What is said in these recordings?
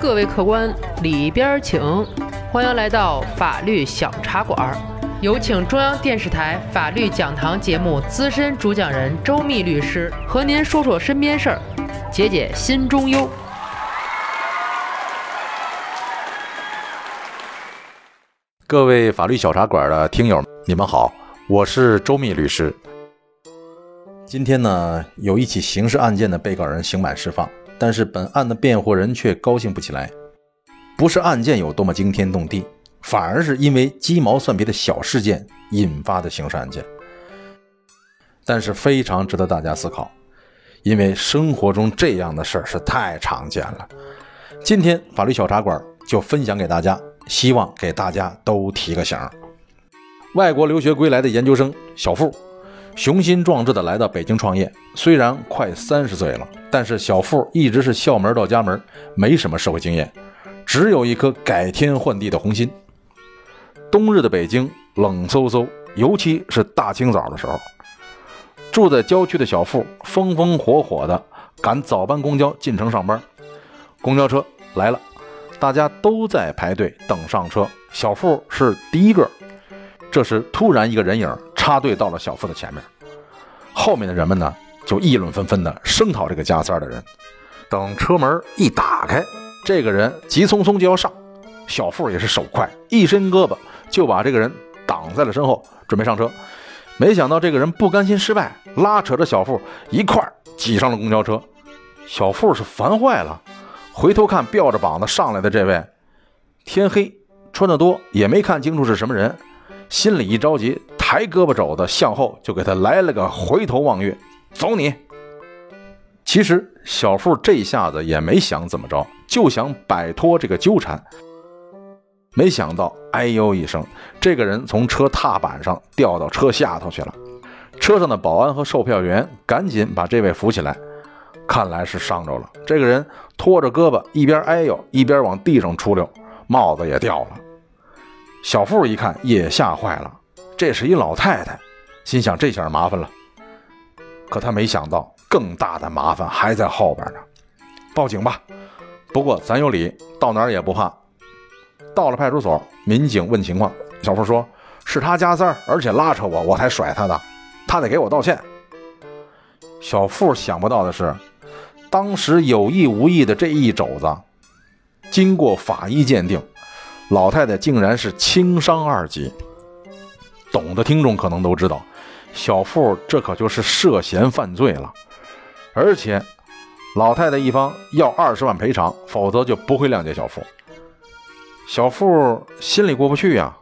各位客官，里边请！欢迎来到法律小茶馆，有请中央电视台法律讲堂节目资深主讲人周密律师和您说说身边事儿，解解心中忧。各位法律小茶馆的听友，你们好，我是周密律师。今天呢，有一起刑事案件的被告人刑满释放，但是本案的辩护人却高兴不起来。不是案件有多么惊天动地，反而是因为鸡毛蒜皮的小事件引发的刑事案件。但是非常值得大家思考，因为生活中这样的事儿是太常见了。今天法律小茶馆就分享给大家。希望给大家都提个醒外国留学归来的研究生小付，雄心壮志地来到北京创业。虽然快三十岁了，但是小付一直是校门到家门，没什么社会经验，只有一颗改天换地的红心。冬日的北京冷飕飕，尤其是大清早的时候，住在郊区的小付风风火火地赶早班公交进城上班。公交车来了。大家都在排队等上车，小付是第一个。这时，突然一个人影插队到了小付的前面，后面的人们呢就议论纷纷的声讨这个加塞的人。等车门一打开，这个人急匆匆就要上，小付也是手快，一伸胳膊就把这个人挡在了身后，准备上车。没想到这个人不甘心失败，拉扯着小付一块挤上了公交车。小付是烦坏了。回头看，吊着膀子上来的这位，天黑，穿得多，也没看清楚是什么人，心里一着急，抬胳膊肘子向后就给他来了个回头望月，走你！其实小付这下子也没想怎么着，就想摆脱这个纠缠，没想到，哎呦一声，这个人从车踏板上掉到车下头去了。车上的保安和售票员赶紧把这位扶起来。看来是伤着了。这个人拖着胳膊，一边哎呦，一边往地上出溜，帽子也掉了。小付一看也吓坏了，这是一老太太，心想这下麻烦了。可他没想到，更大的麻烦还在后边呢。报警吧。不过咱有理，到哪儿也不怕。到了派出所，民警问情况，小付说是他加塞而且拉扯我，我才甩他的，他得给我道歉。小付想不到的是。当时有意无意的这一肘子，经过法医鉴定，老太太竟然是轻伤二级。懂的听众可能都知道，小付这可就是涉嫌犯罪了，而且老太太一方要二十万赔偿，否则就不会谅解小付。小付心里过不去呀，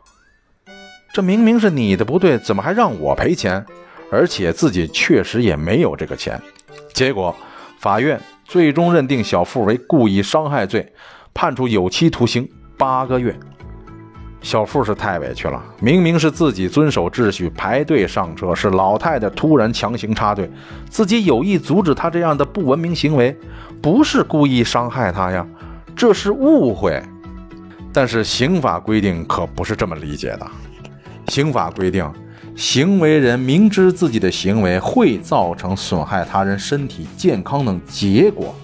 这明明是你的不对，怎么还让我赔钱？而且自己确实也没有这个钱，结果。法院最终认定小付为故意伤害罪，判处有期徒刑八个月。小付是太委屈了，明明是自己遵守秩序排队上车，是老太太突然强行插队，自己有意阻止他这样的不文明行为，不是故意伤害他呀，这是误会。但是刑法规定可不是这么理解的，刑法规定。行为人明知自己的行为会造成损害他人身体健康等结果，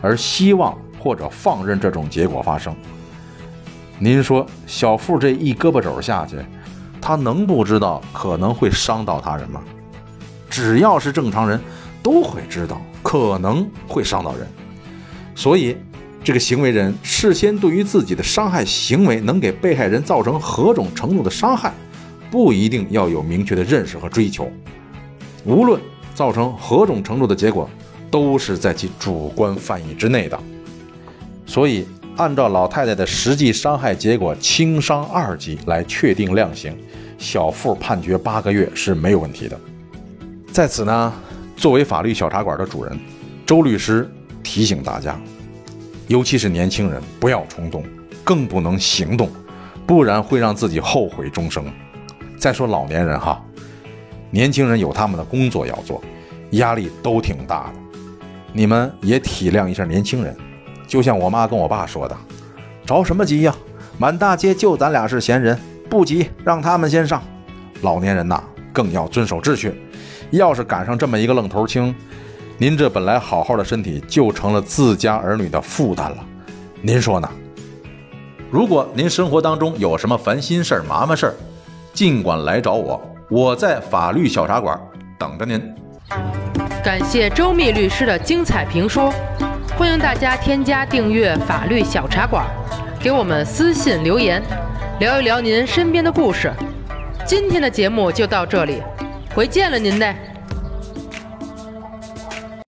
而希望或者放任这种结果发生。您说，小付这一胳膊肘下去，他能不知道可能会伤到他人吗？只要是正常人，都会知道可能会伤到人。所以，这个行为人事先对于自己的伤害行为能给被害人造成何种程度的伤害？不一定要有明确的认识和追求，无论造成何种程度的结果，都是在其主观犯意之内的。所以，按照老太太的实际伤害结果轻伤二级来确定量刑，小付判决八个月是没有问题的。在此呢，作为法律小茶馆的主人，周律师提醒大家，尤其是年轻人，不要冲动，更不能行动，不然会让自己后悔终生。再说老年人哈，年轻人有他们的工作要做，压力都挺大的，你们也体谅一下年轻人。就像我妈跟我爸说的：“着什么急呀？满大街就咱俩是闲人，不急，让他们先上。”老年人呐，更要遵守秩序。要是赶上这么一个愣头青，您这本来好好的身体就成了自家儿女的负担了。您说呢？如果您生活当中有什么烦心事儿、麻烦事儿，尽管来找我，我在法律小茶馆等着您。感谢周密律师的精彩评说，欢迎大家添加订阅法律小茶馆，给我们私信留言，聊一聊您身边的故事。今天的节目就到这里，回见了您嘞。